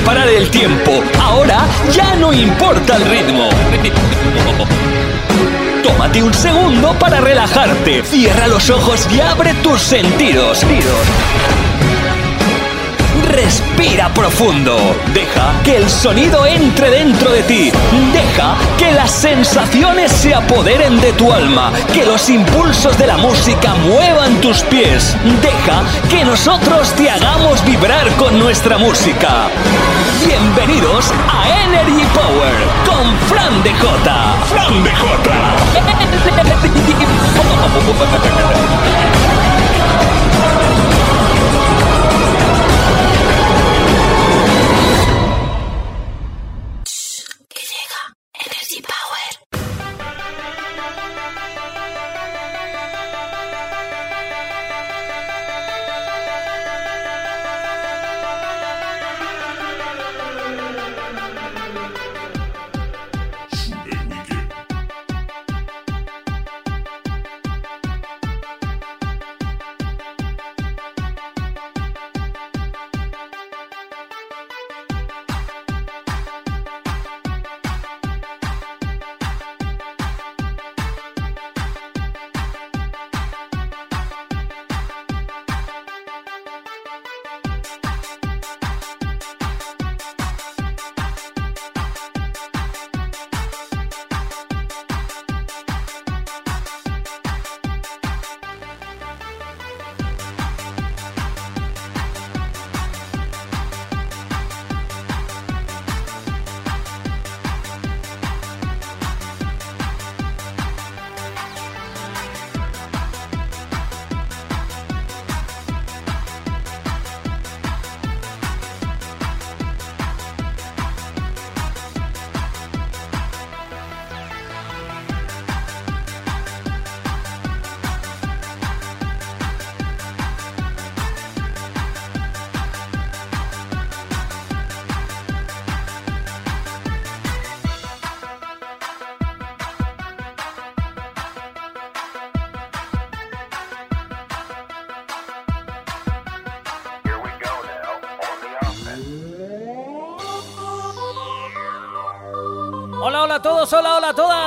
parar el tiempo. Ahora ya no importa el ritmo. Tómate un segundo para relajarte. Cierra los ojos y abre tus sentidos. Respira profundo. Deja que el sonido entre dentro de ti. Deja que las sensaciones se apoderen de tu alma. Que los impulsos de la música muevan tus pies. Deja que nosotros te hagamos vibrar con nuestra música. Bienvenidos a Energy Power con Fran de J. Fran de J.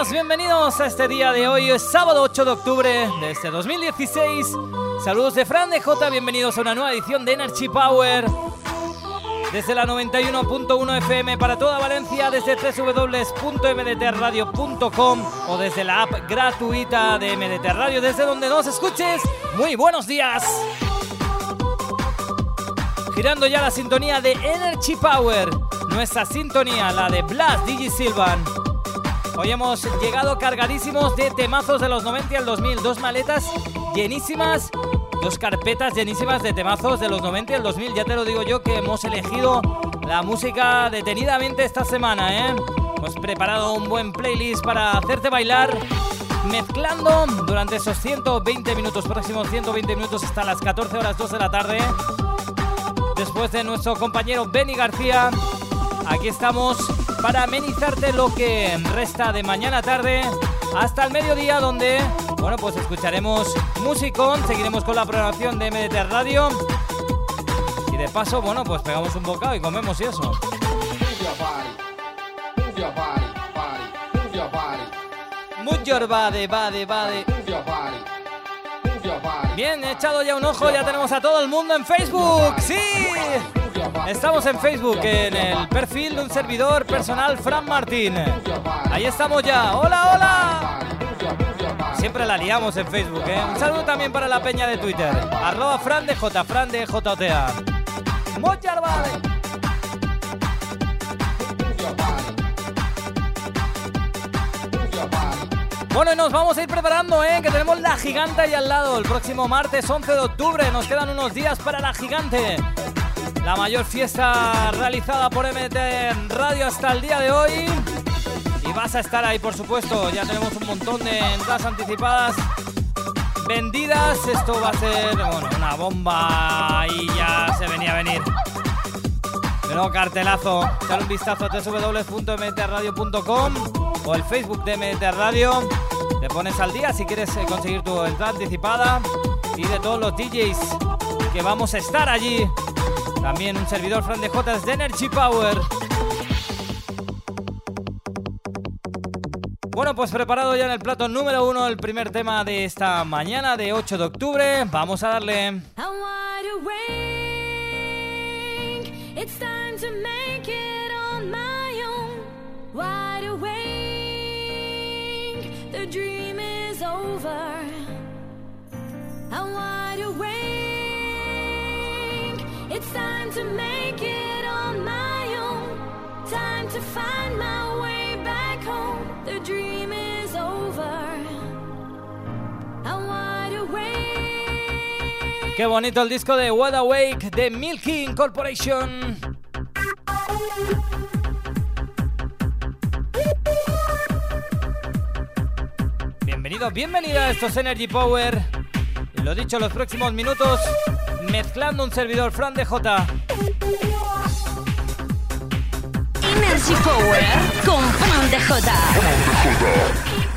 Bienvenidos a este día de hoy, es sábado 8 de octubre de este 2016. Saludos de Fran de J, bienvenidos a una nueva edición de Energy Power. Desde la 91.1 FM para toda Valencia, desde www.mdtradio.com o desde la app gratuita de MDT Radio, desde donde nos escuches. Muy buenos días. Girando ya la sintonía de Energy Power, nuestra sintonía, la de Blast Digi Silvan. Hoy hemos llegado cargadísimos de temazos de los 90 y el 2000. Dos maletas llenísimas, dos carpetas llenísimas de temazos de los 90 y el 2000. Ya te lo digo yo que hemos elegido la música detenidamente esta semana, ¿eh? Hemos preparado un buen playlist para hacerte bailar mezclando durante esos 120 minutos, próximos 120 minutos hasta las 14 horas 2 de la tarde. Después de nuestro compañero Benny García, aquí estamos para amenizarte lo que resta de mañana tarde hasta el mediodía donde, bueno, pues escucharemos musicón, seguiremos con la programación de MDT Radio y de paso, bueno, pues pegamos un bocado y comemos y eso. Move your body, body. Bien, he echado ya un ojo, ya tenemos a todo el mundo en Facebook. ¡Sí! Estamos en Facebook, en el perfil de un servidor personal, Fran Martín. Ahí estamos ya. ¡Hola, hola! Siempre la liamos en Facebook, ¿eh? Un saludo también para la peña de Twitter. Arroba Fran de J, Fran de JOTA. Bueno, y nos vamos a ir preparando, ¿eh? Que tenemos la gigante ahí al lado. El próximo martes 11 de octubre nos quedan unos días para la gigante la mayor fiesta realizada por MT Radio hasta el día de hoy. Y vas a estar ahí, por supuesto. Ya tenemos un montón de entradas anticipadas vendidas. Esto va a ser una bomba y ya se venía a venir. Pero cartelazo. Dale un vistazo a www.mtradio.com o el Facebook de MT Radio. Te pones al día si quieres eh, conseguir tu entrada anticipada y de todos los DJs que vamos a estar allí También un servidor Fran de de Energy Power. Bueno, pues preparado ya en el plato número uno el primer tema de esta mañana de 8 de octubre. Vamos a darle. Dream is over. I'm wide awake. It's time to make it on my own. Time to find my way back home. The dream is over. I'm wide awake. Qué bonito el disco de Wide Awake de Milky Incorporation. Bienvenido, bienvenida a estos Energy Power. Lo dicho, los próximos minutos mezclando un servidor Fran de J. Energy Power con Fran de J.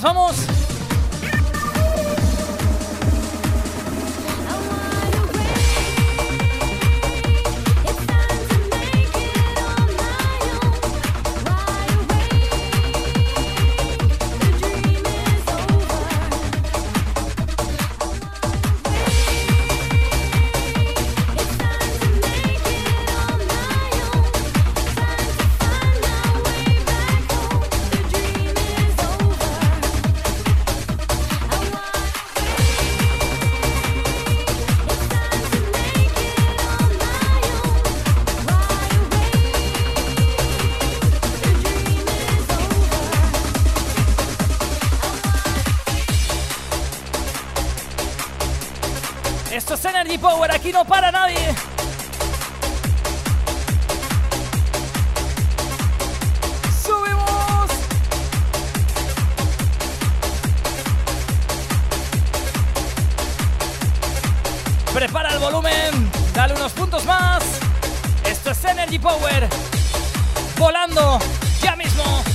Vamos, vamos. no para nadie. Subimos. Prepara el volumen, dale unos puntos más. Esto es Energy Power. Volando ya mismo.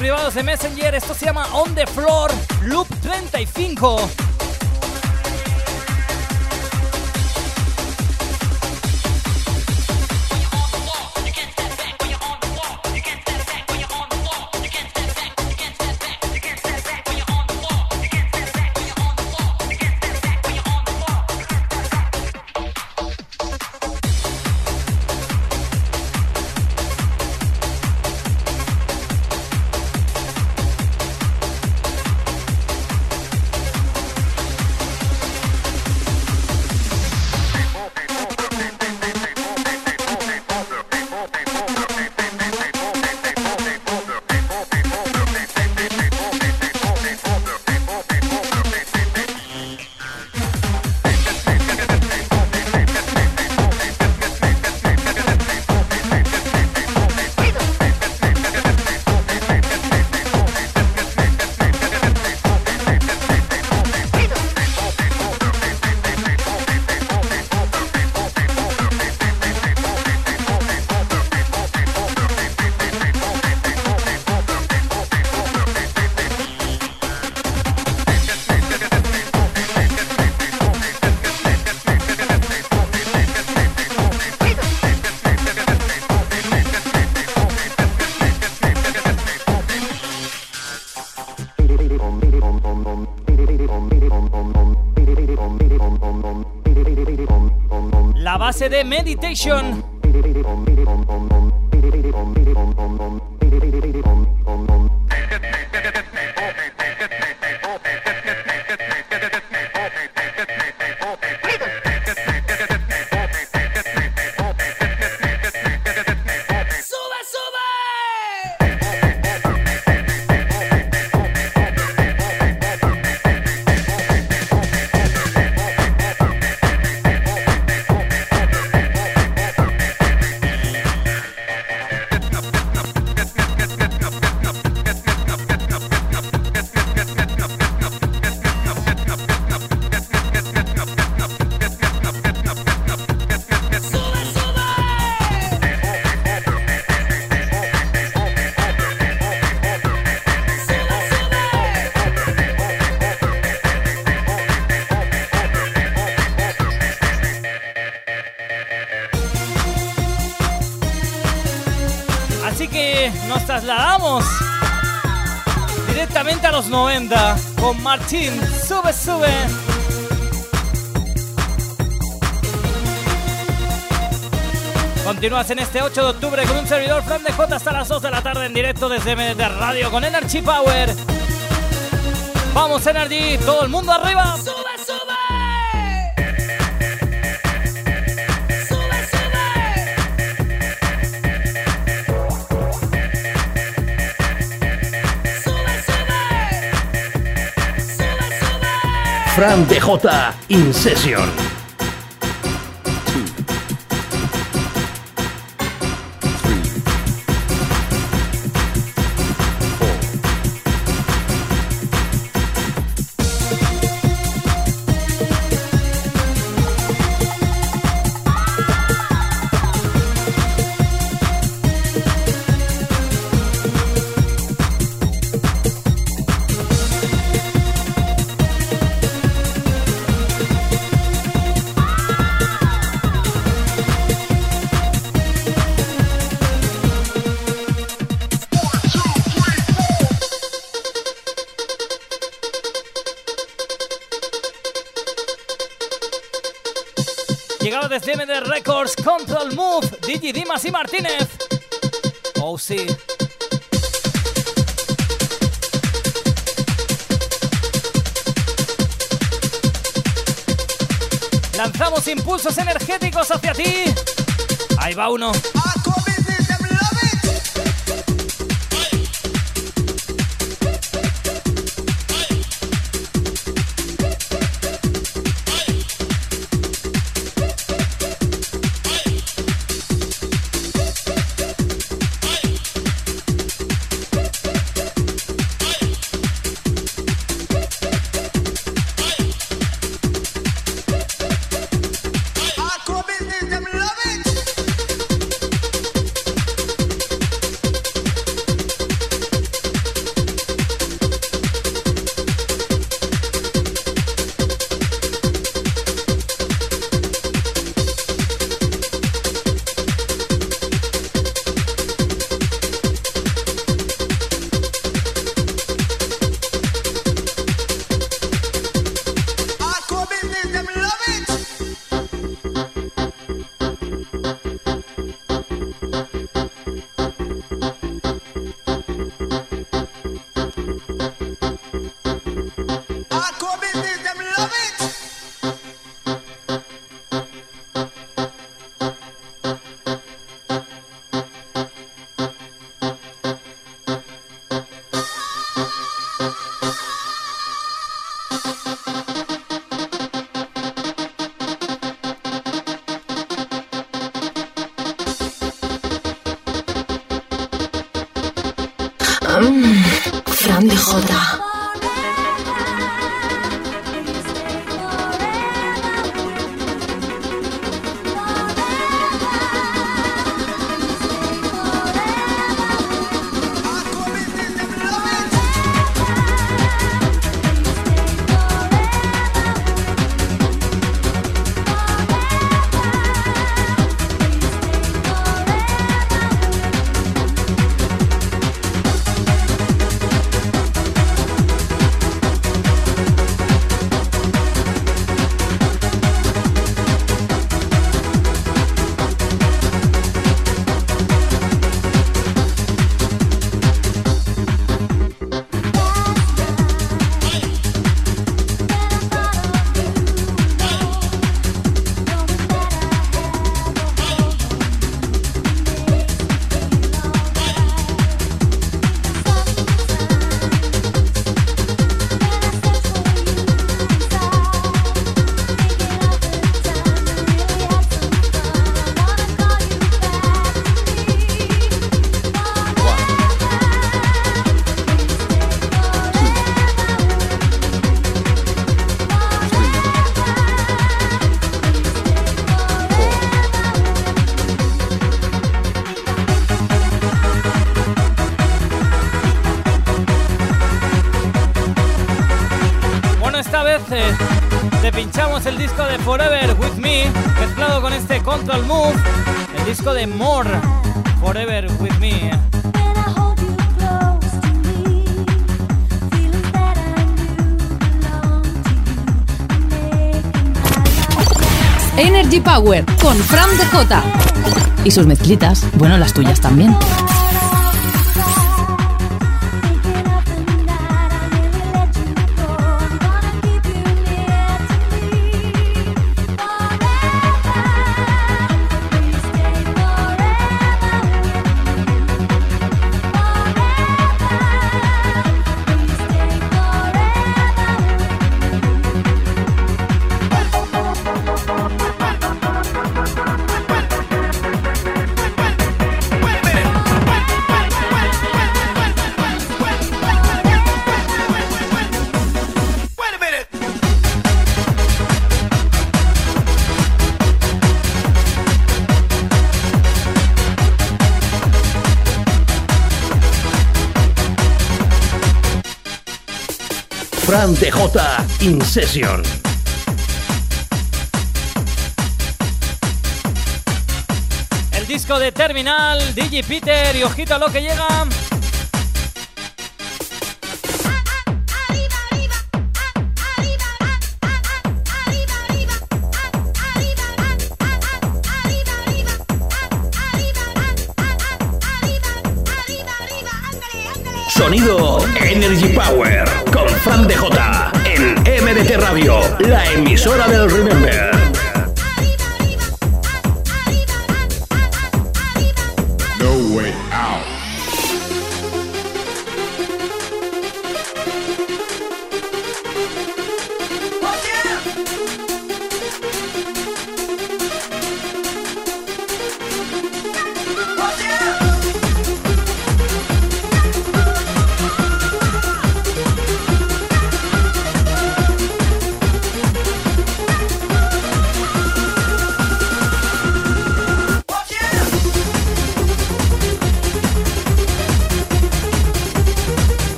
Privados de Messenger. Esto se llama On the Floor Loop 35. Meditation. Los 90 con Martín. Sube, sube. Continúas en este 8 de octubre con un servidor Fran de J hasta las 2 de la tarde en directo desde de Radio con Energy Power. Vamos Energy, todo el mundo arriba. Fran DJ In Session. Uno. De More, Forever With Me. Energy Power con Fran Jota Y sus mezclitas, bueno, las tuyas también. Session. El disco de Terminal, DJ Peter y ojito a lo que llega. La emisora del Remember.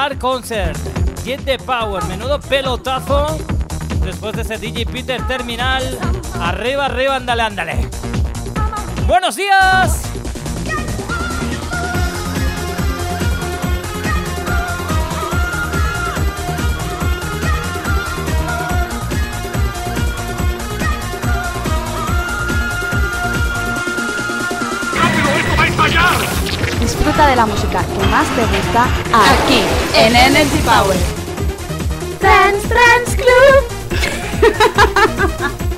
Hard Concert, Get the Power, menudo pelotazo. Después de ese DJ Peter terminal, arriba, arriba, ándale, ándale. ¡Buenos días! De la música que más te gusta aquí en Energy Power. Friends, Friends Club.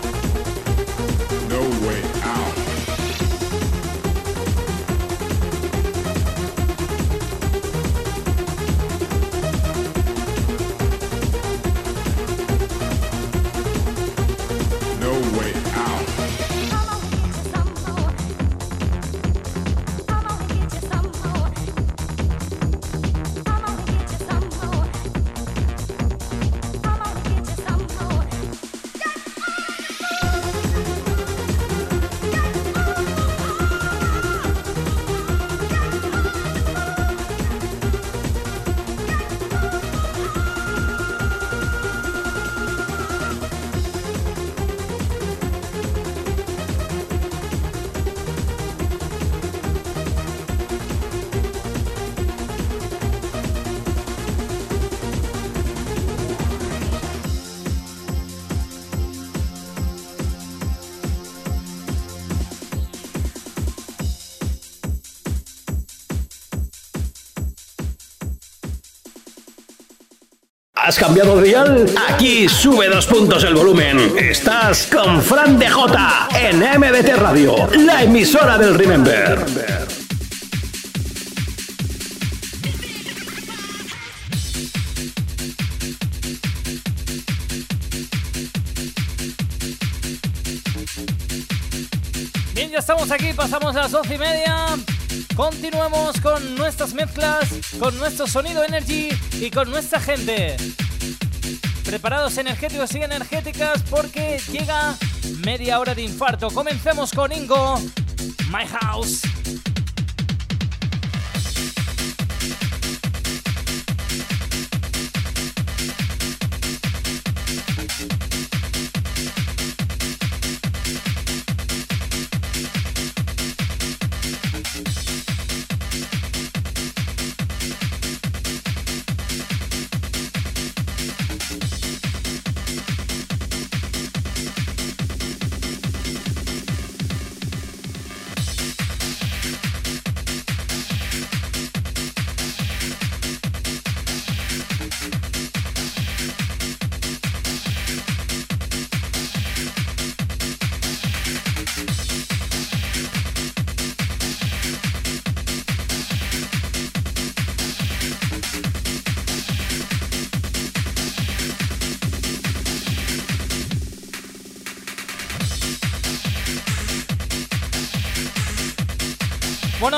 ¿Has cambiado de dial? Aquí sube dos puntos el volumen. Estás con Fran DJ en MDT Radio, la emisora del Remember. Bien, ya estamos aquí, pasamos a las doce y media. Continuamos con nuestras mezclas, con nuestro sonido energy y con nuestra gente. Preparados energéticos y energéticas porque llega media hora de infarto. Comencemos con Ingo, My House.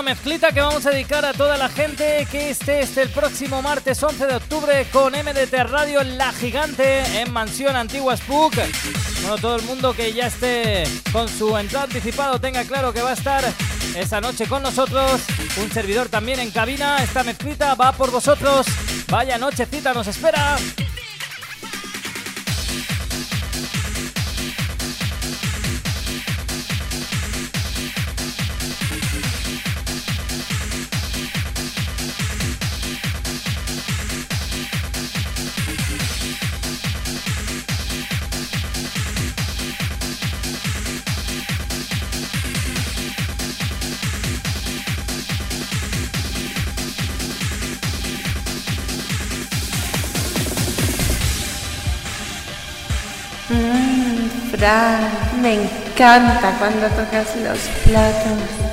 Mezclita que vamos a dedicar a toda la gente que esté este el próximo martes 11 de octubre con MDT Radio La Gigante en Mansión Antigua Spook. Bueno, todo el mundo que ya esté con su entrada anticipado tenga claro que va a estar esa noche con nosotros. Un servidor también en cabina. Esta mezclita va por vosotros. Vaya nochecita nos espera. Me encanta cuando tocas los platos.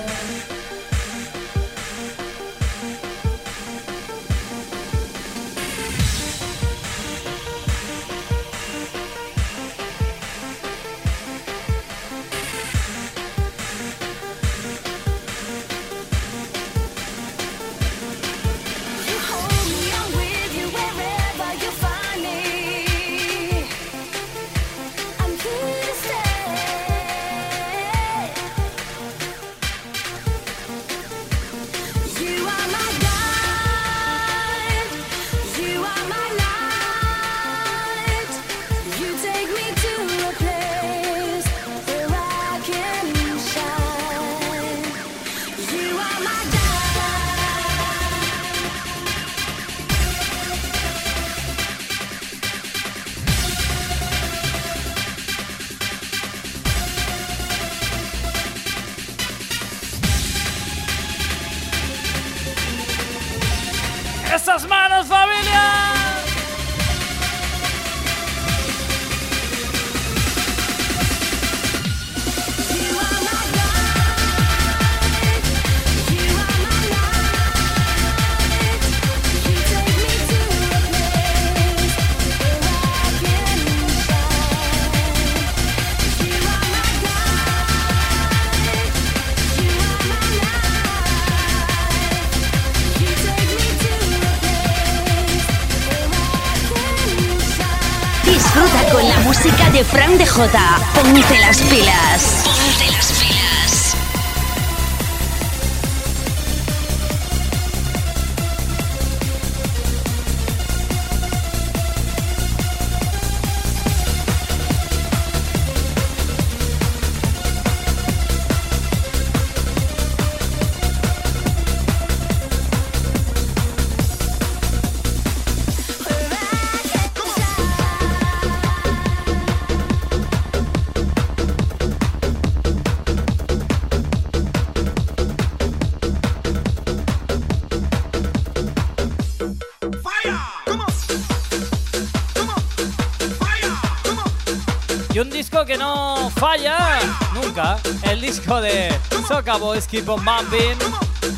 Boys Keep on Bumping.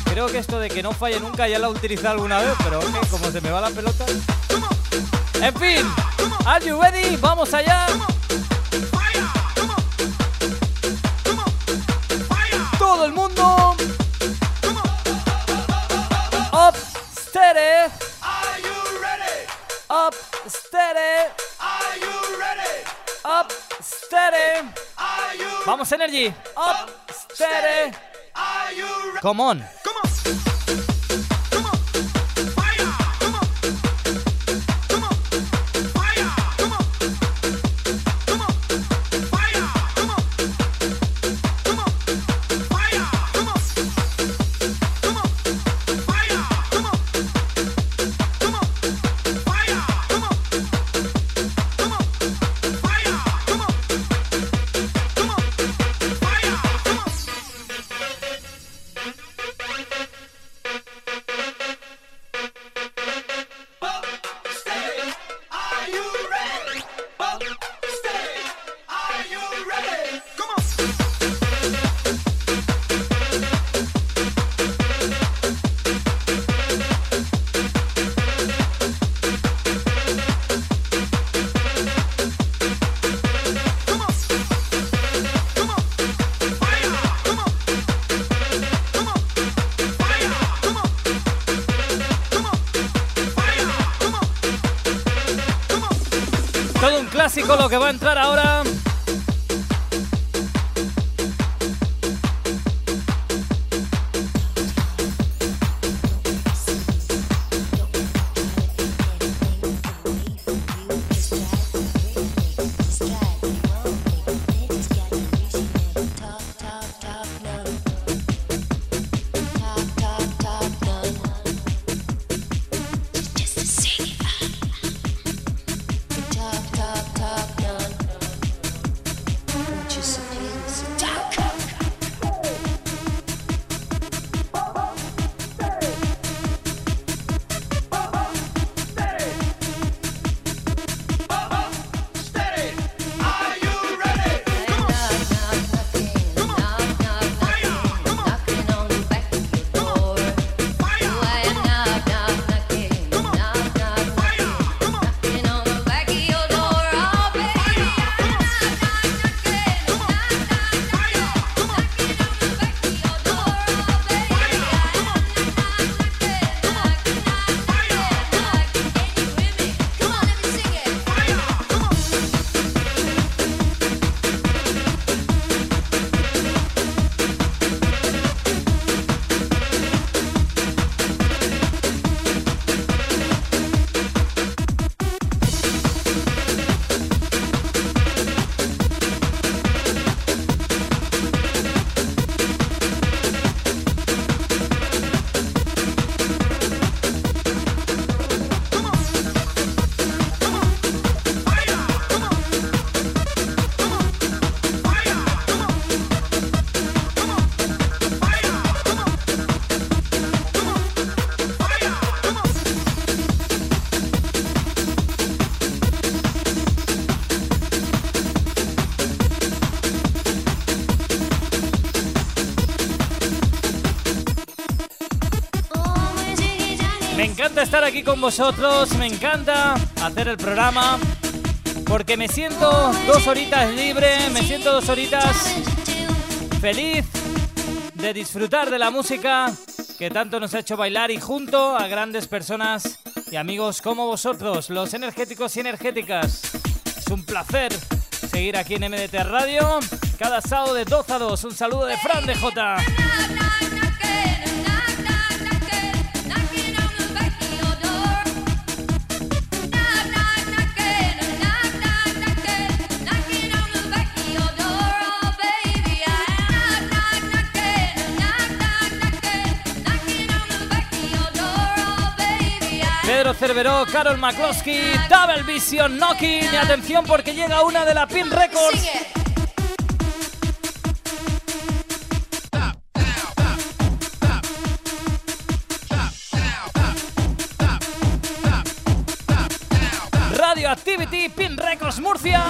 Creo que esto de que no falle nunca ya lo he utilizado alguna vez, pero ok, como se me va la pelota. En fin, ¿are you ready? Vamos allá. Todo el mundo. Up, steady. Up, steady. Up, steady. Vamos, Energy. Up. Come on. Estar aquí con vosotros, me encanta hacer el programa, porque me siento dos horitas libre, me siento dos horitas feliz de disfrutar de la música que tanto nos ha hecho bailar y junto a grandes personas y amigos como vosotros, los energéticos y energéticas. Es un placer seguir aquí en MDT Radio cada sábado de 12 a 2. Un saludo de Fran de J. Pedro Cerveró, Carol McCloskey, Double Vision, Knocking y atención porque llega una de la Pin Records. Radio Activity, Pin Records Murcia.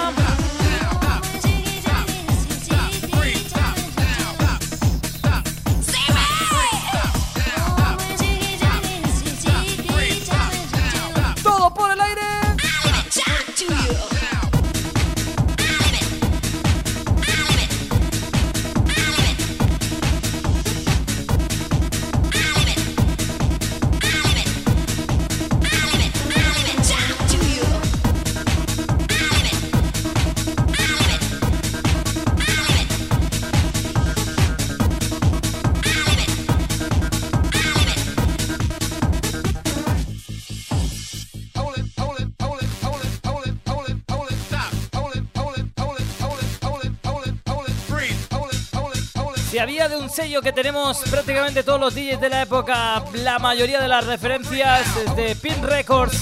Un sello que tenemos prácticamente todos los DJs de la época, la mayoría de las referencias de Pin Records.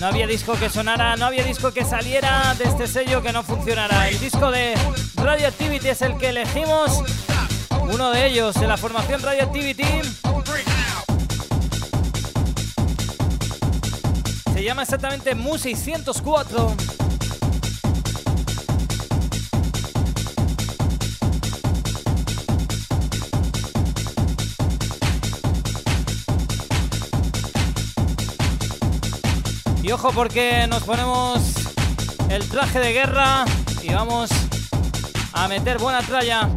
No había disco que sonara, no había disco que saliera de este sello que no funcionara. El disco de Radioactivity es el que elegimos. Uno de ellos de la formación Radioactivity. Se llama exactamente Mu 604. Porque nos ponemos el traje de guerra y vamos a meter buena tralla.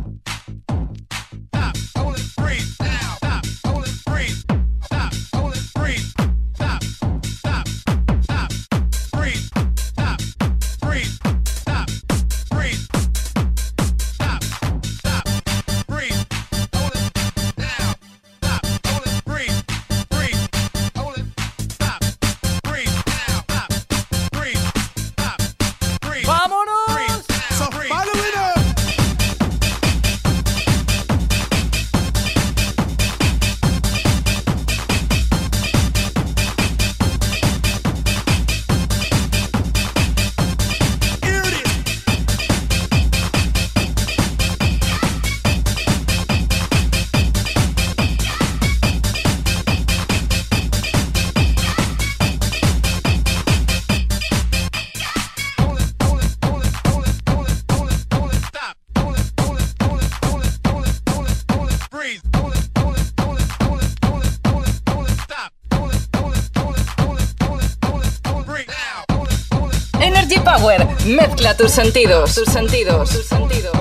Tus sentidos. Tus sentidos. Tus sentidos.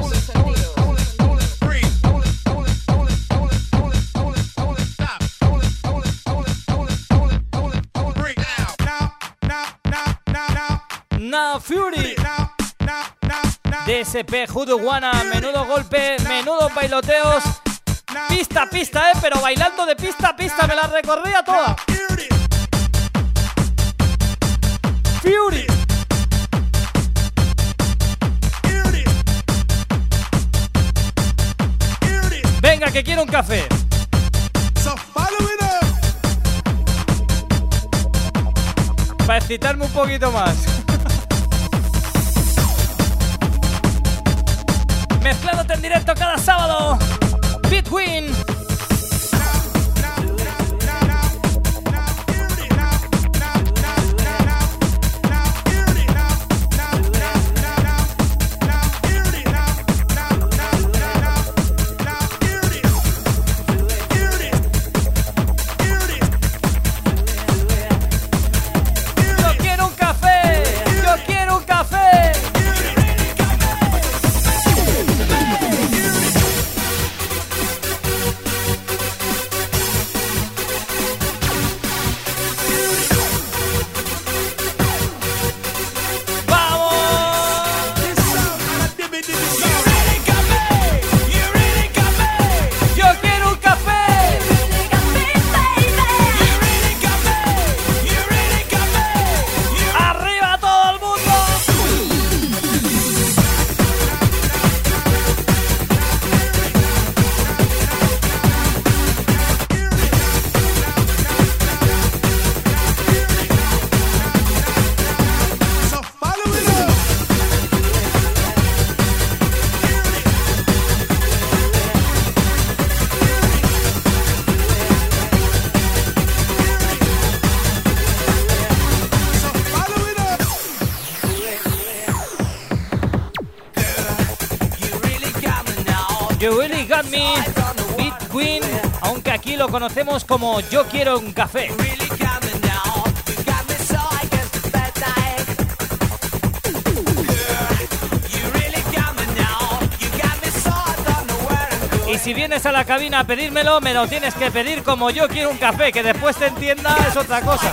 Now Fury. DSP Juduguana, menudo golpe, menudo bailoteos. Pista a pista, eh, pero bailando de pista a pista, me la recorría toda. Fury. Venga, que quiero un café. Para excitarme un poquito más. Mezclándote en directo cada sábado. Between. Conocemos como Yo quiero un café. Y si vienes a la cabina a pedírmelo, me lo tienes que pedir como yo quiero un café, que después te entienda es otra cosa.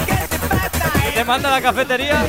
Te manda a la cafetería.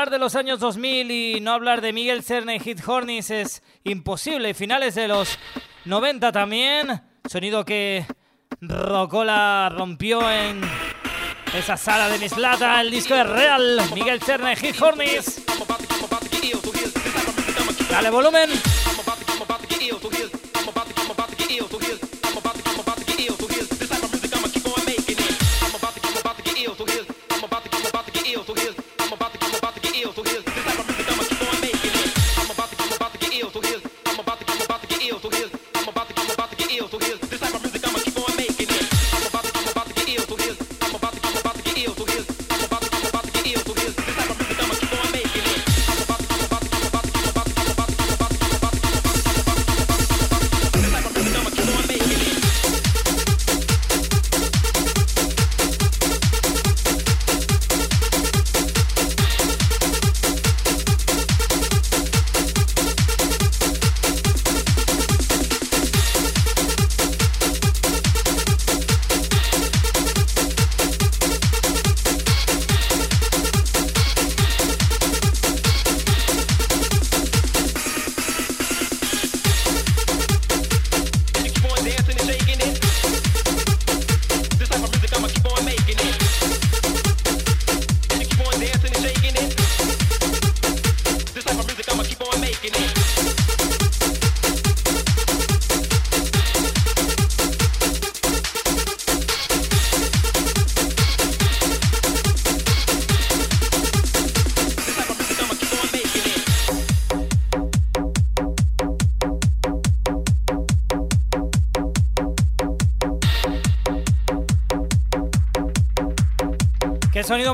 Hablar de los años 2000 y no hablar de Miguel Cerne y Hit Hornis es imposible. Finales de los 90 también. Sonido que Rocola rompió en esa sala de Mislata. El disco es real. Miguel Cerne y Hit Hornis. Dale volumen.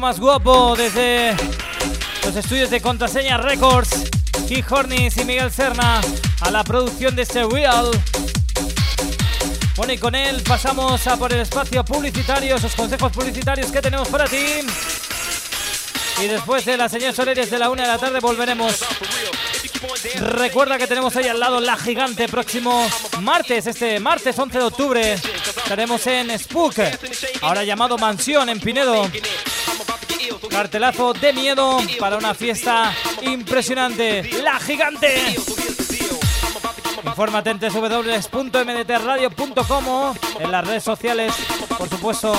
Más guapo desde los estudios de Contraseña Records. Keith Hornis y Miguel Serna a la producción de este Real. Bueno, y con él pasamos a por el espacio publicitario, esos consejos publicitarios que tenemos para ti. Y después de las señales horarias de la una de la tarde volveremos. Recuerda que tenemos ahí al lado La Gigante próximo martes, este martes 11 de octubre. Estaremos en Spook, ahora llamado Mansión en Pinedo. Cartelazo de miedo para una fiesta impresionante. La Gigante. Infórmate en www.mdtradio.com en las redes sociales, por supuesto.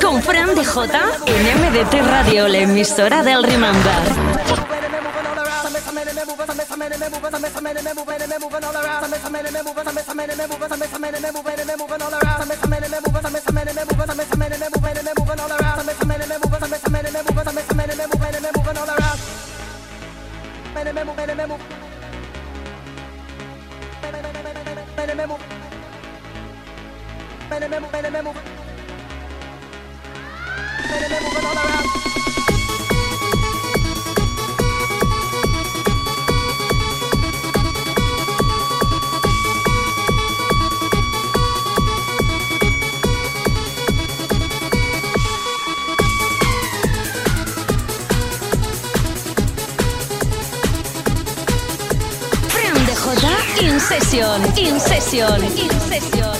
Con Fran de J en MDT Radio, la emisora del Remember. Session, In Session, In Session.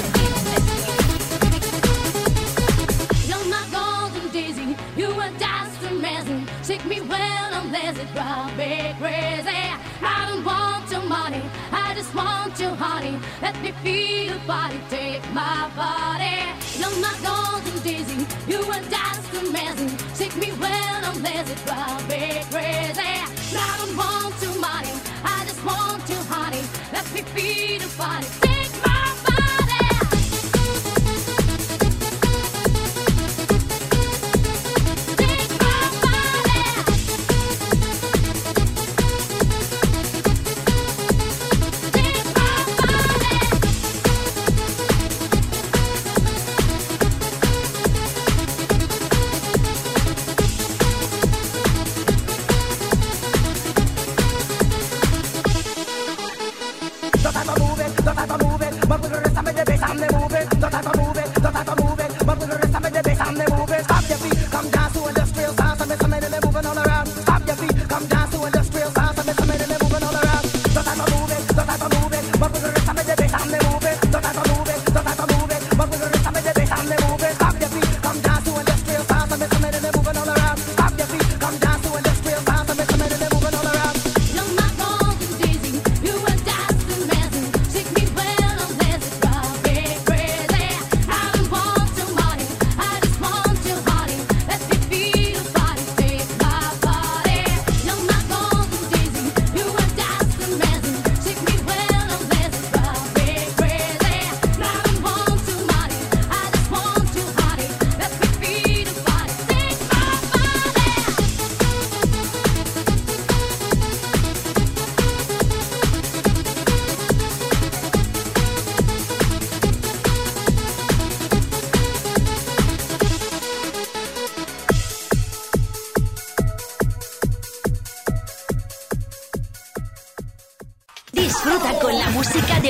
You're my golden daisy, you a dancing amazing. Take me when I'm lazy, drive me crazy. I don't want your money, I just want your honey. Let me feel your body, take my body. You're my golden daisy, you a dancing amazing. Take me when I'm lazy, drive me crazy.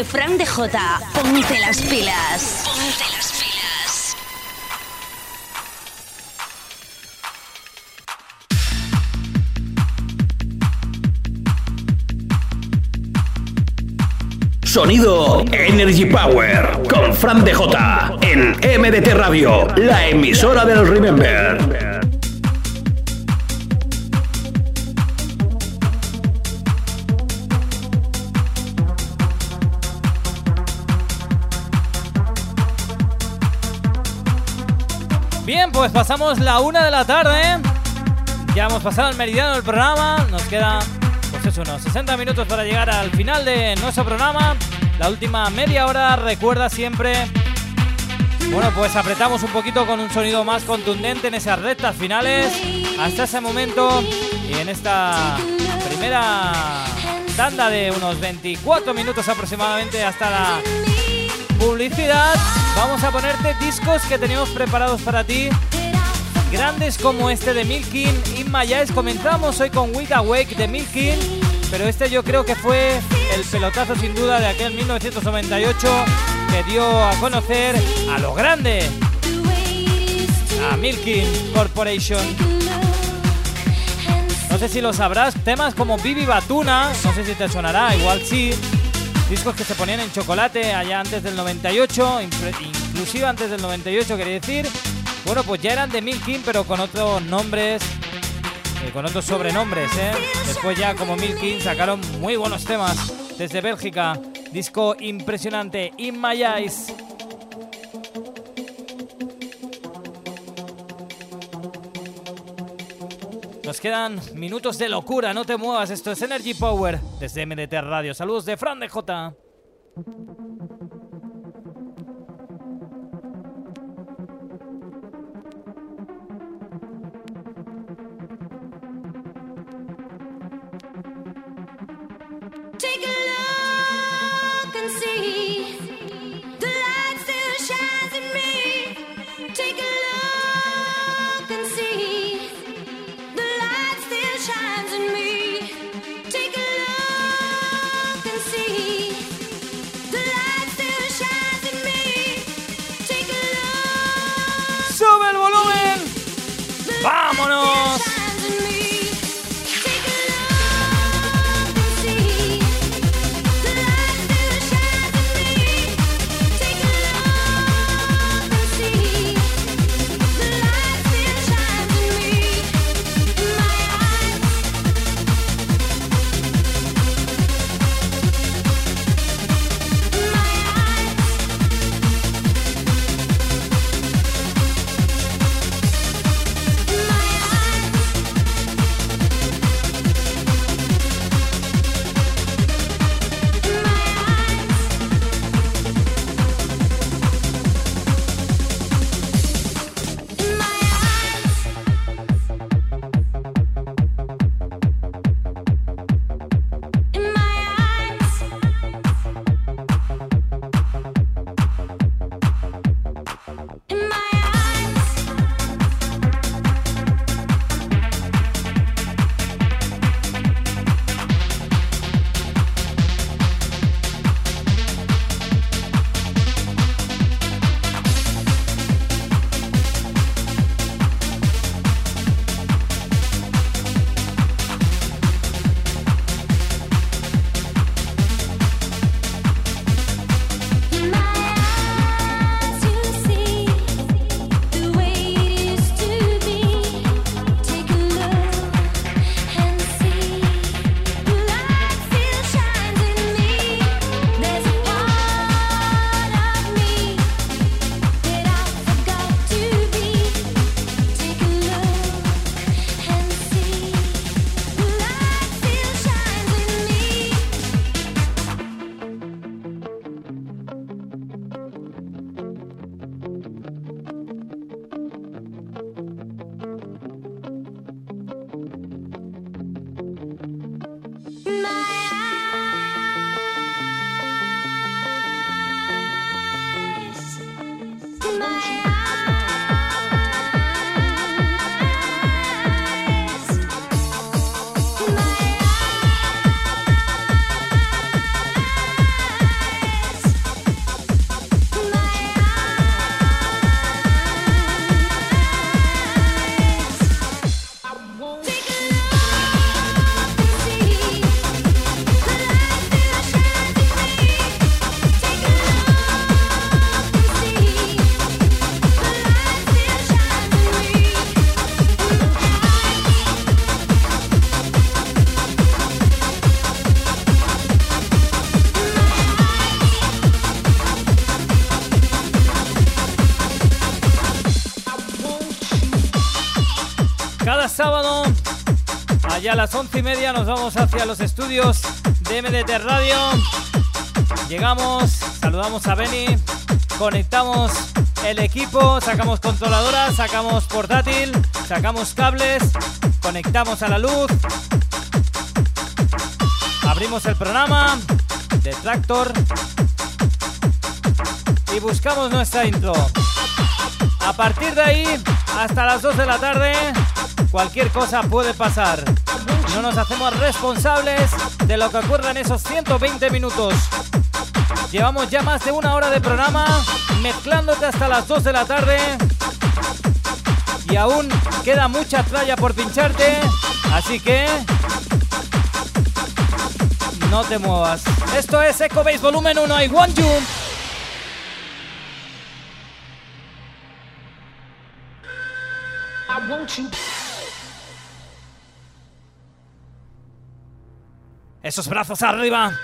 De Fran de J. Ponte las pilas. Ponte las pilas. Sonido Energy Power con Fran DJ en MDT Radio, la emisora del Remember. Pasamos la una de la tarde. Ya hemos pasado el meridiano del programa. Nos queda, pues eso, unos 60 minutos para llegar al final de nuestro programa. La última media hora, recuerda siempre. Bueno, pues apretamos un poquito con un sonido más contundente en esas rectas finales. Hasta ese momento y en esta primera tanda de unos 24 minutos aproximadamente hasta la publicidad, vamos a ponerte discos que tenemos preparados para ti. Grandes como este de Milkin y Mayas. Comenzamos hoy con With Awake de Milkin, pero este yo creo que fue el pelotazo sin duda de aquel 1998 que dio a conocer a lo grande, a Milkin Corporation. No sé si lo sabrás, temas como Bibi Batuna, no sé si te sonará, igual sí. Discos que se ponían en chocolate allá antes del 98, inclusive antes del 98 quería decir. Bueno, pues ya eran de Milkin, pero con otros nombres, eh, con otros sobrenombres, ¿eh? Después ya como Milkin sacaron muy buenos temas desde Bélgica. Disco impresionante, In My Eyes. Nos quedan minutos de locura, no te muevas. Esto es Energy Power desde MDT Radio. Saludos de Fran de J. see. Allá a las once y media nos vamos hacia los estudios de MDT Radio. Llegamos, saludamos a Benny, conectamos el equipo, sacamos controladora, sacamos portátil, sacamos cables, conectamos a la luz, abrimos el programa de Tractor y buscamos nuestra intro. A partir de ahí, hasta las 2 de la tarde, cualquier cosa puede pasar. No nos hacemos responsables de lo que ocurra en esos 120 minutos. Llevamos ya más de una hora de programa, mezclándote hasta las 2 de la tarde. Y aún queda mucha tralla por pincharte, así que no te muevas. Esto es Echo Base Volumen 1 y Want You. Esos brazos arriba.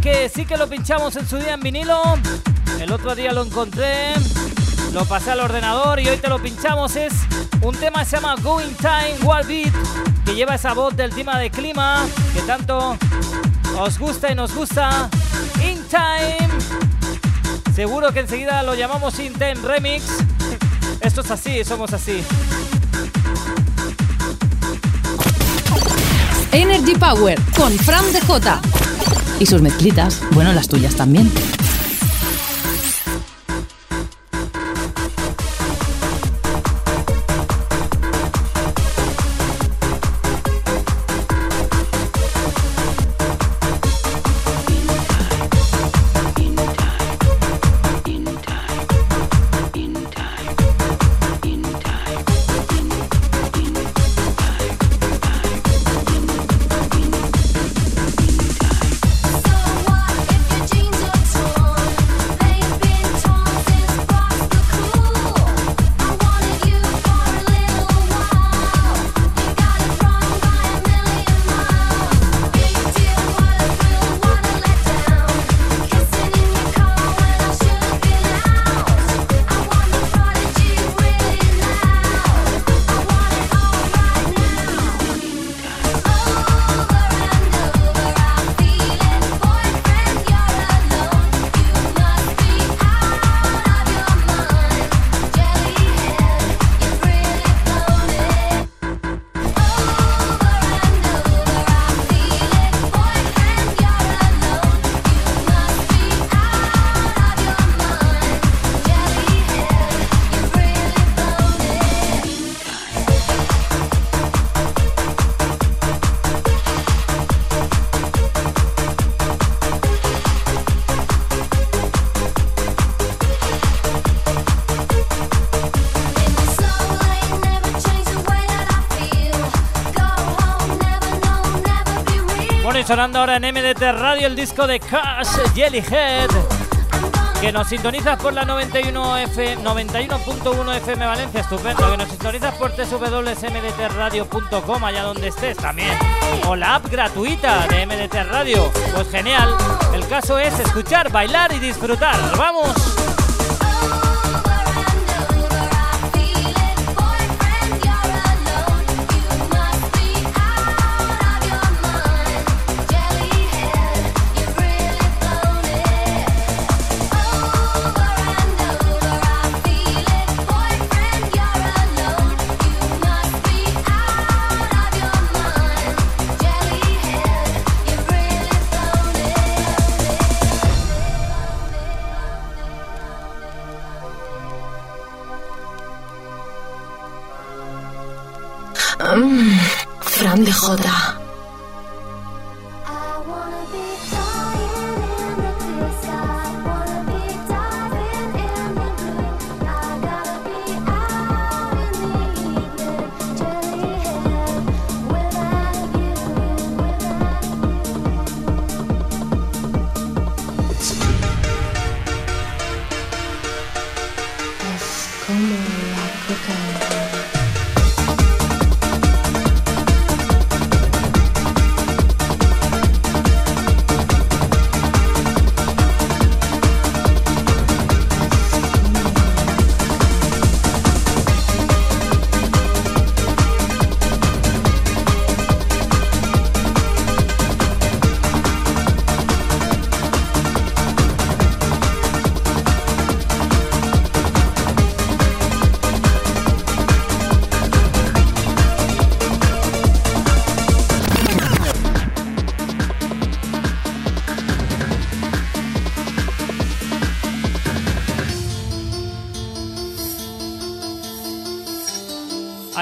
Que sí que lo pinchamos en su día en vinilo. El otro día lo encontré, lo pasé al ordenador y hoy te lo pinchamos. Es un tema que se llama Going Time Wild Beat, que lleva esa voz del tema de clima que tanto os gusta y nos gusta. In Time. Seguro que enseguida lo llamamos In Time Remix. Esto es así, somos así. Energy Power con Fran DJ. Y sus mezclitas, bueno, las tuyas también. Sonando ahora en MDT Radio el disco de Cash Jellyhead. Que nos sintonizas por la 91 F 91.1 FM Valencia, estupendo. Que nos sintonizas por www.mdtradio.com, allá donde estés también. O la app gratuita de MDT Radio. Pues genial. El caso es escuchar, bailar y disfrutar. ¡Vamos!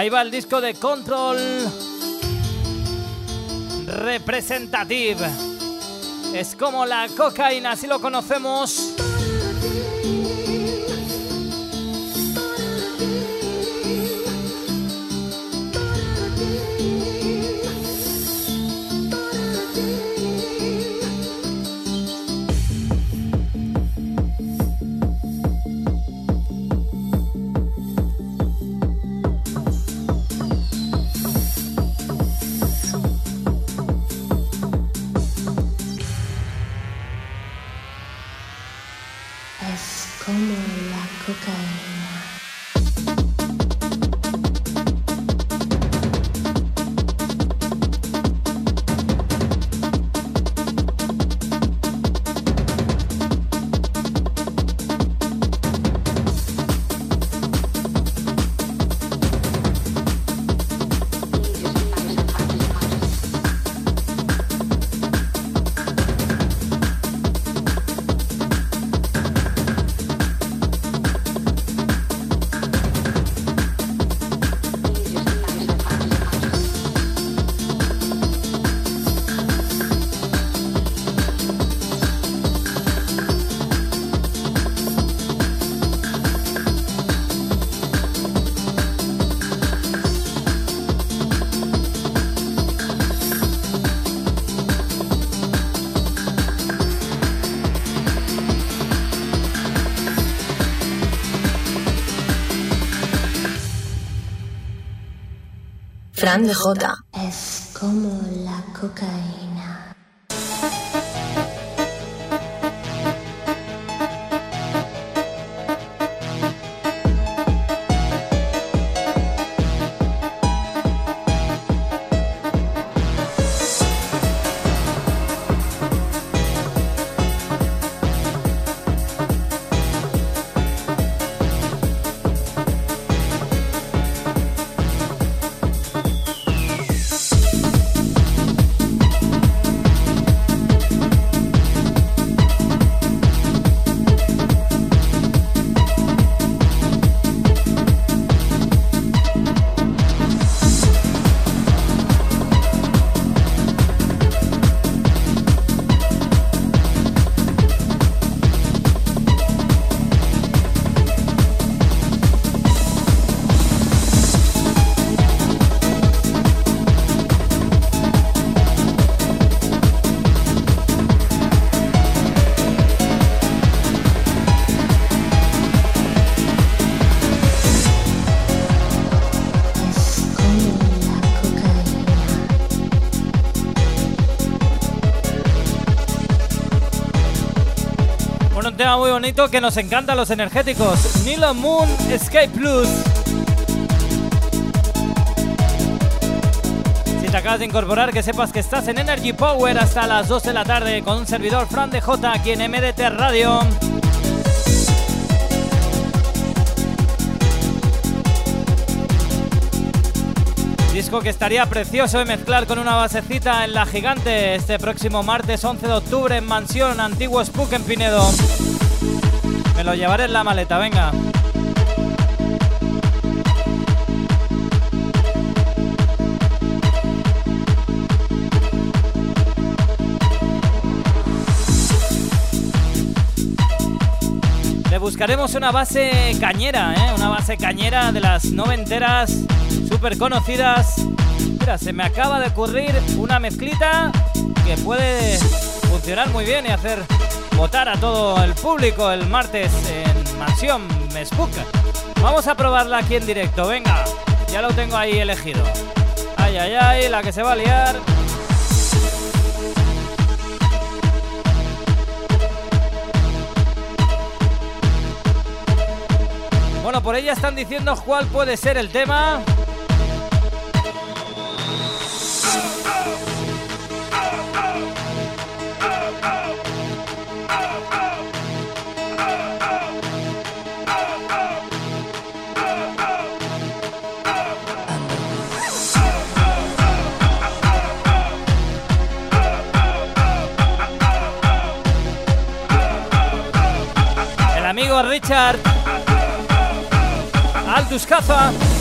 Ahí va el disco de Control Representative. Es como la cocaína, así lo conocemos. Es como la cocaína. Bonito que nos encanta los energéticos. Nilo Moon Escape Plus. Si te acabas de incorporar, que sepas que estás en Energy Power hasta las 2 de la tarde con un servidor Fran de J aquí en MDT Radio. Disco que estaría precioso de mezclar con una basecita en La Gigante este próximo martes 11 de octubre en Mansión Antiguo Spook en Pinedo. Lo llevaré en la maleta, venga. Le buscaremos una base cañera, ¿eh? una base cañera de las noventeras súper conocidas. Mira, se me acaba de ocurrir una mezclita que puede funcionar muy bien y hacer votar a todo el público el martes en Mansión Spook. Vamos a probarla aquí en directo, venga. Ya lo tengo ahí elegido. Ay, ay, ay, la que se va a liar. Bueno, por ella están diciendo cuál puede ser el tema. Richard Altus Caza.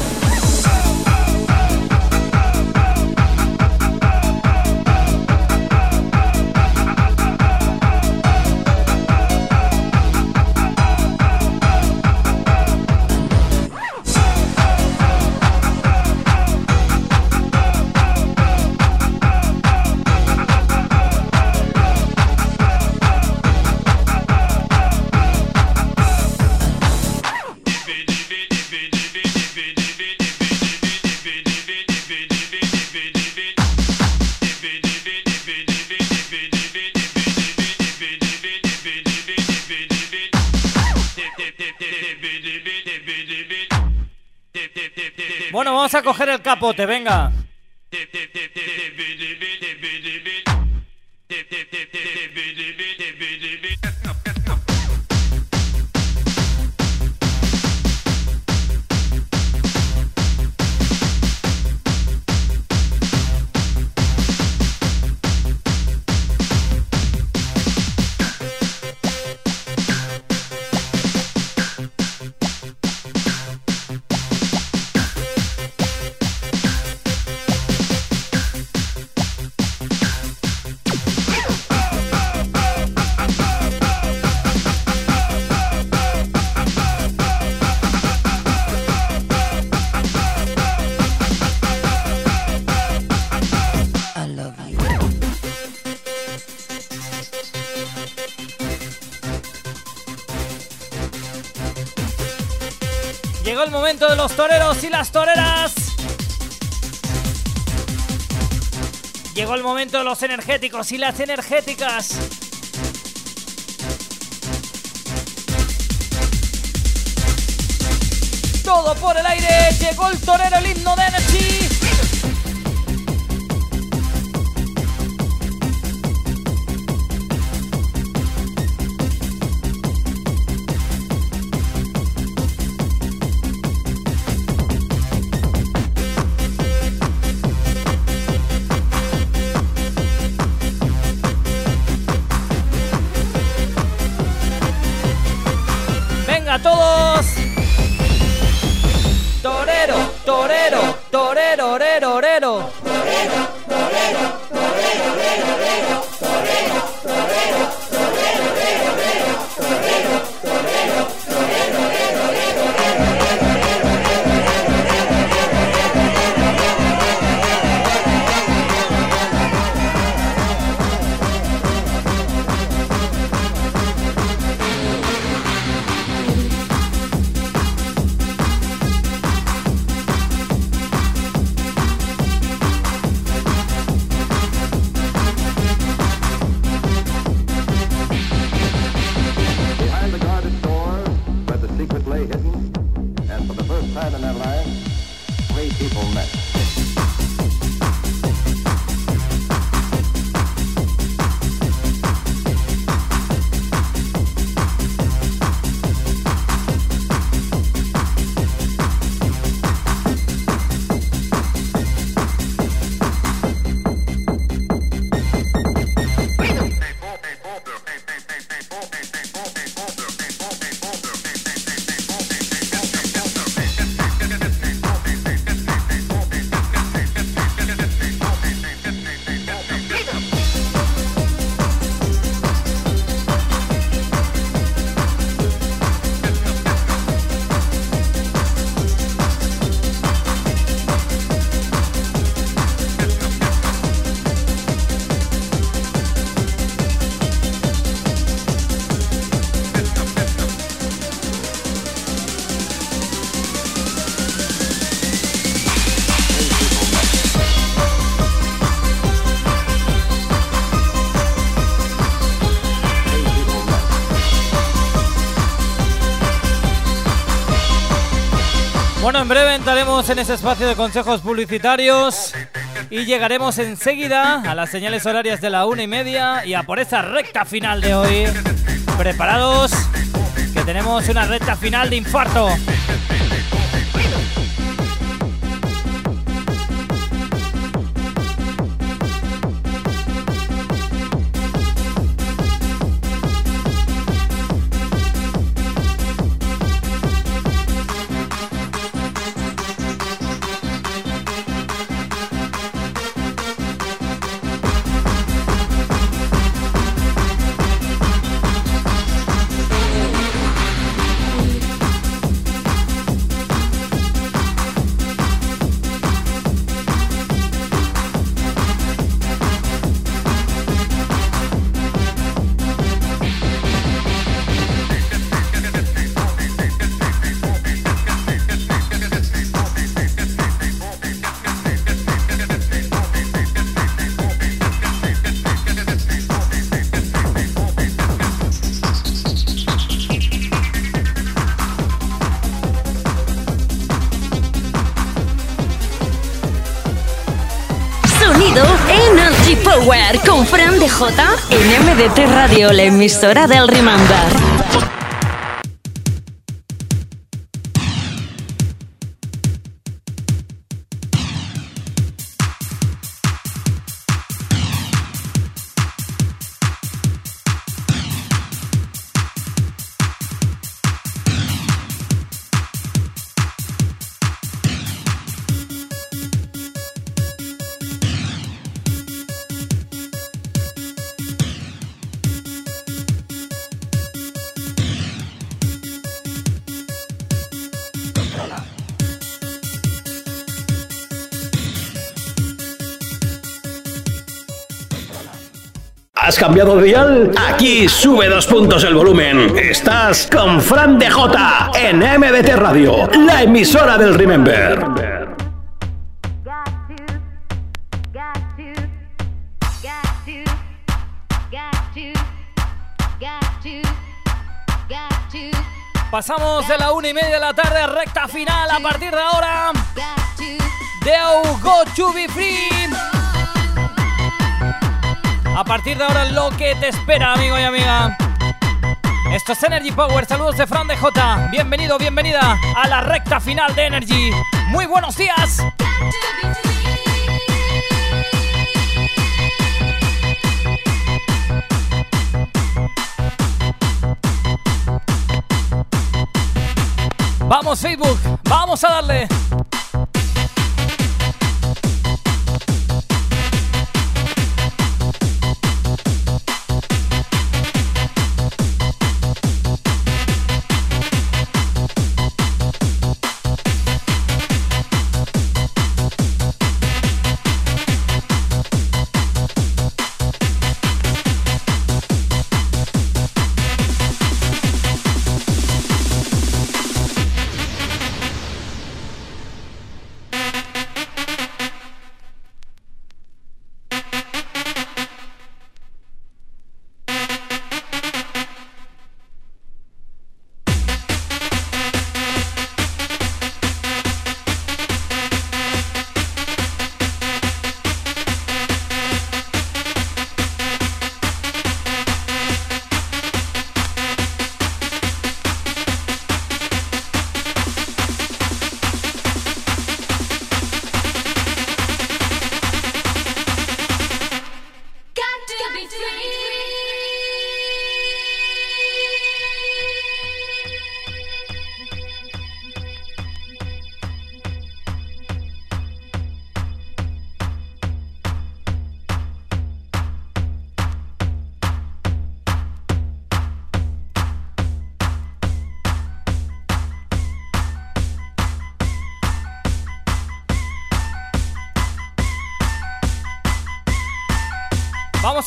Coger el capote, venga. Momento los energéticos y las energéticas. Todo por el aire. Llegó el torero, el himno de Bueno, en breve entraremos en ese espacio de consejos publicitarios y llegaremos enseguida a las señales horarias de la una y media y a por esa recta final de hoy. ¿Preparados? Que tenemos una recta final de infarto. En MDT Radio, la emisora del Remember. ¿Has cambiado de dial? Aquí sube dos puntos el volumen. Estás con Fran de J en MDT Radio, la emisora del Remember. Pasamos de la una y media de la tarde, recta final a partir de ahora. Deu Go to be free. A partir de ahora lo que te espera, amigo y amiga. Esto es Energy Power, saludos de Fran de J. Bienvenido, bienvenida a la recta final de Energy. Muy buenos días. Vamos Facebook, vamos a darle.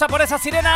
Por esa sirena.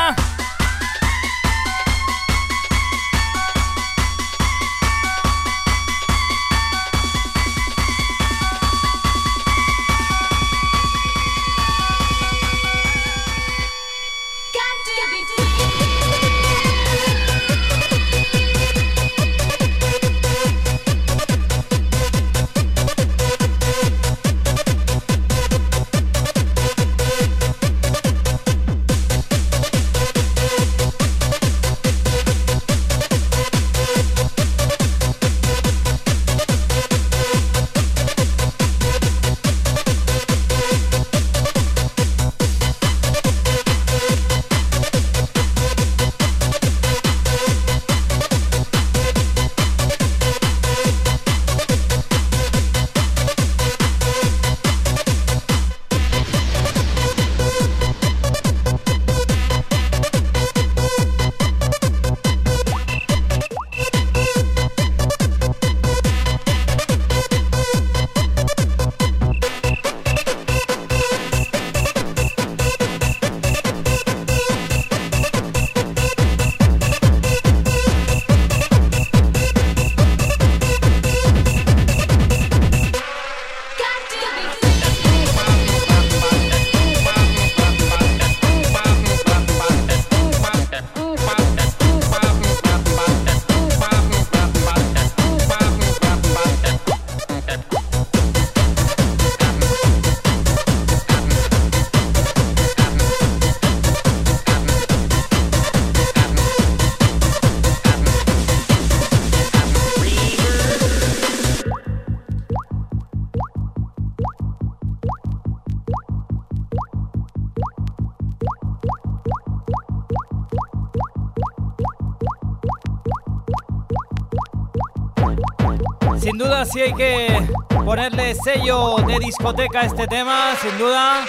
Sí hay que ponerle sello de discoteca a este tema, sin duda.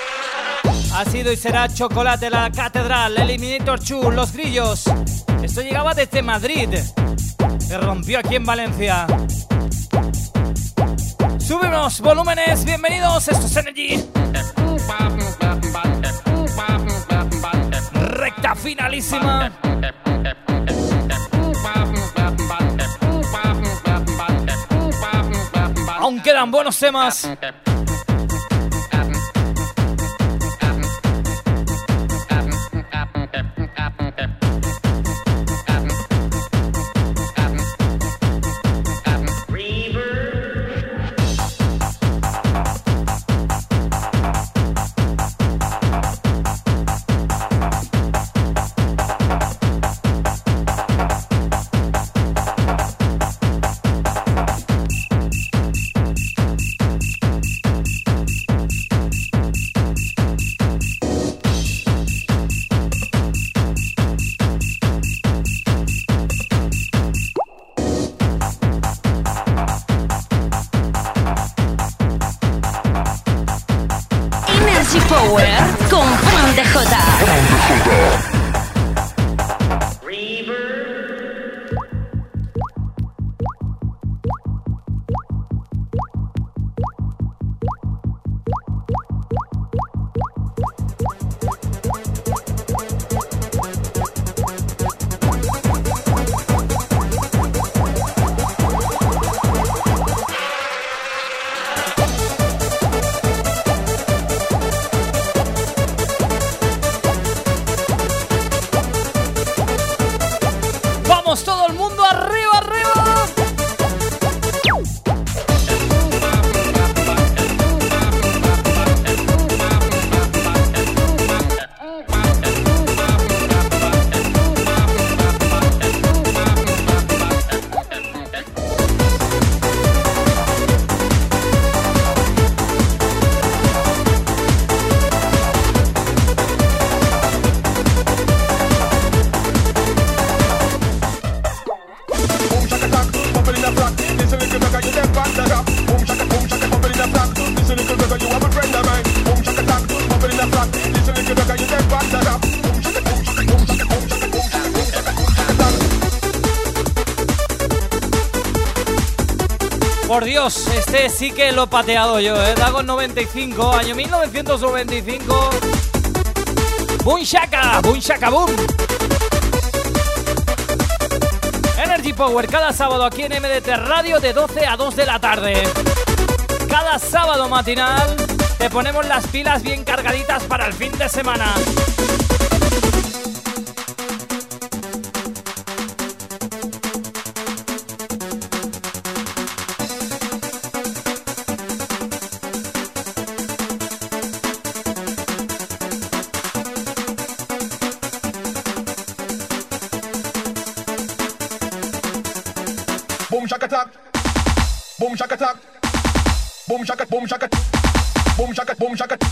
Ha sido y será Chocolate, la Catedral, Eliminator 2, Los Grillos. Esto llegaba desde Madrid. Se rompió aquí en Valencia. Subimos volúmenes, bienvenidos, esto es Energy. Recta finalísima. Quedan buenos temas. Dios, este sí que lo he pateado yo, ¿eh? Dagon 95, año 1995. Boom Shaka, Boom Shaka Boom. Energy Power cada sábado aquí en MDT Radio de 12 a 2 de la tarde. Cada sábado matinal te ponemos las pilas bien cargaditas para el fin de semana. Boom shaka boom shaka. Boom shaka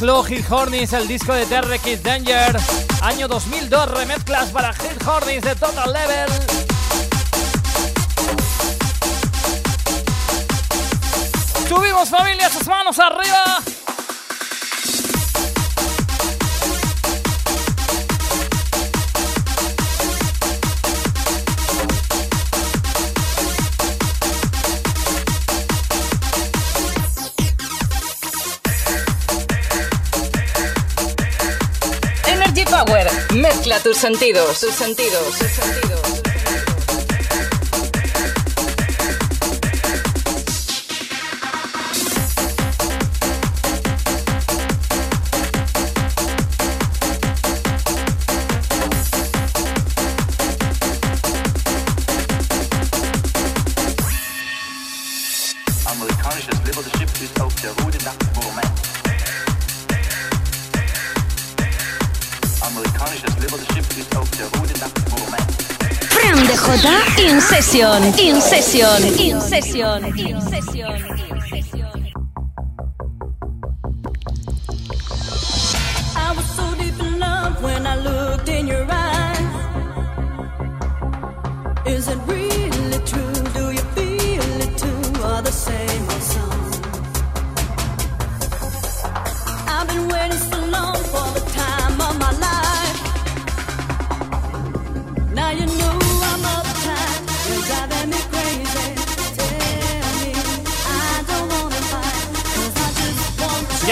remezcló Hit Hornings el disco de Terry Kid Danger. Año 2002, remezclas para Hit Hornings de Total Level. Subimos familia, sus manos arriba. Tus sentidos. Tus sentidos. Tus sentidos. In session, in session, in session.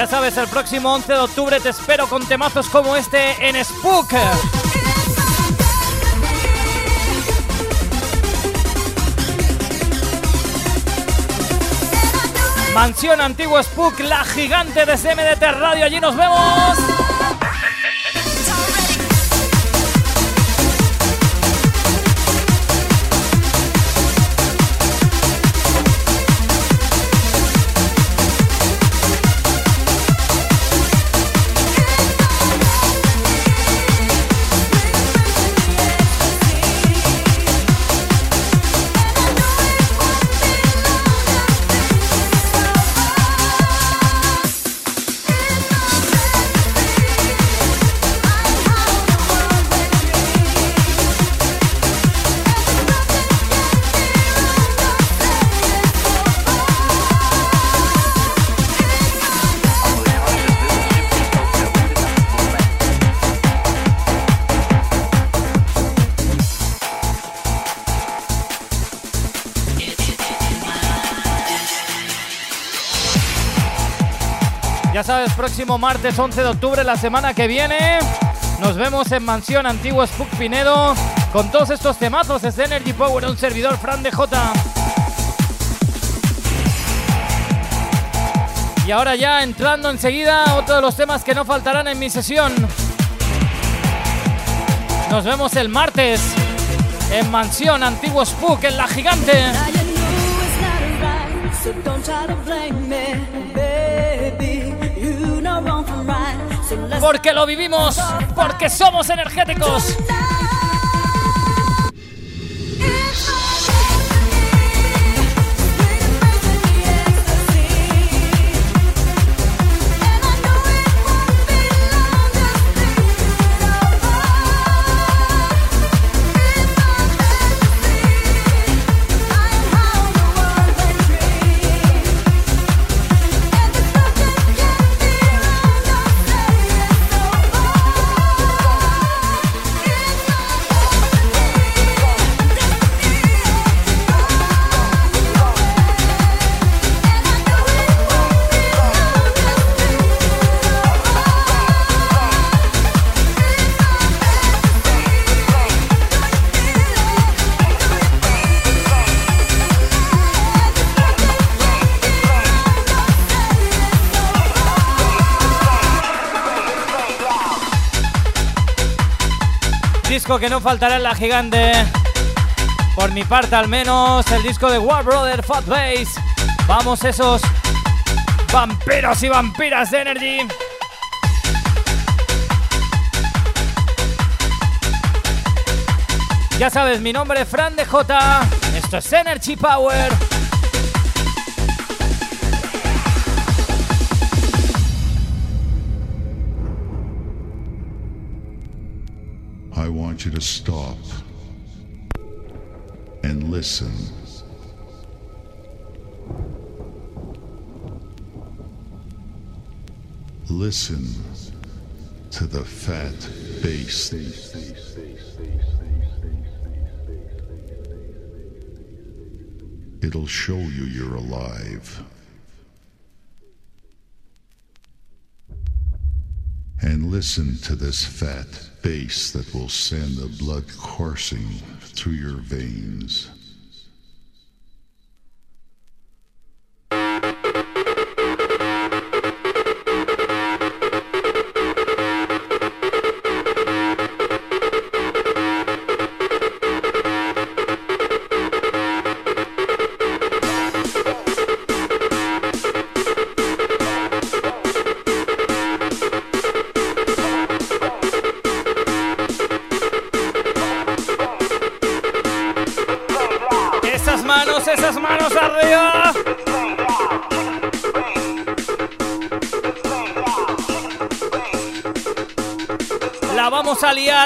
Sabes, el próximo 11 de octubre te espero con temazos como este en Spook. Mansión Antiguo Spook, la gigante de CMDT Radio. Allí nos vemos. Próximo martes 11 de octubre, la semana que viene, nos vemos en Mansión Antiguo Spook Pinedo con todos estos temazos. Es Energy Power, un servidor Fran de J. Y ahora ya entrando enseguida, otro de los temas que no faltarán en mi sesión. Nos vemos el martes en Mansión Antiguo Spook en La Gigante. Porque lo vivimos, porque somos energéticos. Disco que no faltará en la gigante. Por mi parte al menos, el disco de War Brother Fat Bass. Vamos esos vampiros y vampiras de Energy. Ya sabes, mi nombre es Fran de J. Esto es Energy Power. I want you to stop and listen. Listen to the fat bass. It'll show you you're alive. And listen to this fat bass that will send the blood coursing through your veins.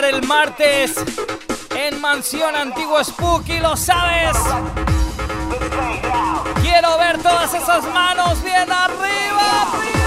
El martes en Mansión Antiguo Spooky, lo sabes. Quiero ver todas esas manos bien arriba. Sí,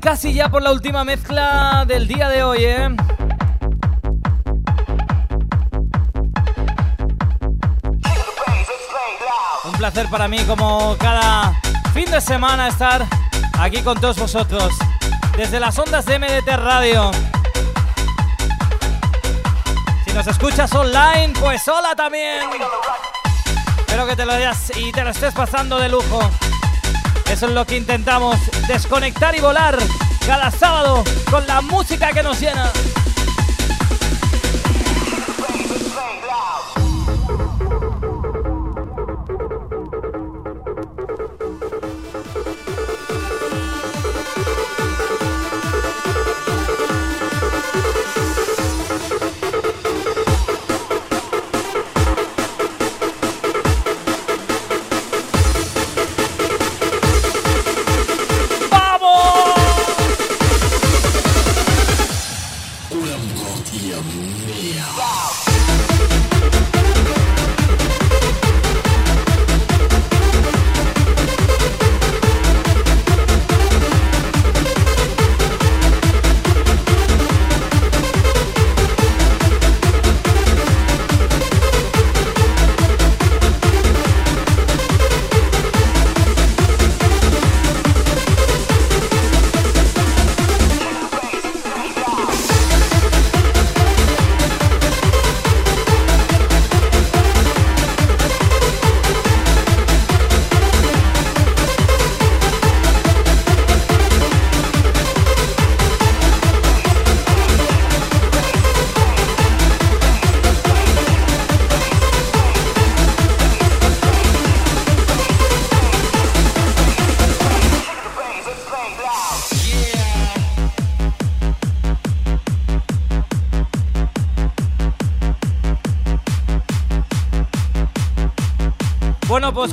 casi, ya por la última mezcla del día de hoy, ¿eh? Un placer para mí, como cada fin de semana, estar aquí con todos vosotros. Desde las ondas de MDT Radio. Si nos escuchas online, pues hola también. Espero que te lo hayas y te lo estés pasando de lujo. Eso es lo que intentamos, desconectar y volar cada sábado con la música que nos llena.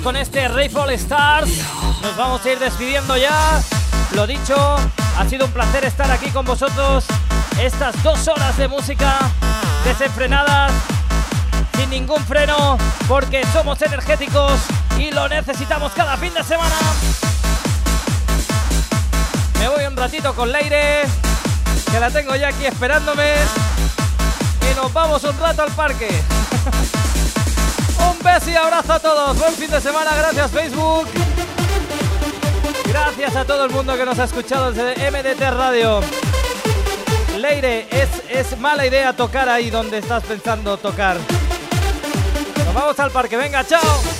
Con este Rayfall Stars nos vamos a ir despidiendo ya. Lo dicho, ha sido un placer estar aquí con vosotros estas dos horas de música desenfrenadas, sin ningún freno, porque somos energéticos y lo necesitamos cada fin de semana. Me voy un ratito con Leire, que la tengo ya aquí esperándome, y nos vamos un rato al parque. Un beso y abrazo a todos. Buen fin de semana. Gracias Facebook. Gracias a todo el mundo que nos ha escuchado desde MDT Radio. Leire, es, es mala idea tocar ahí donde estás pensando tocar. Nos vamos al parque. Venga, chao.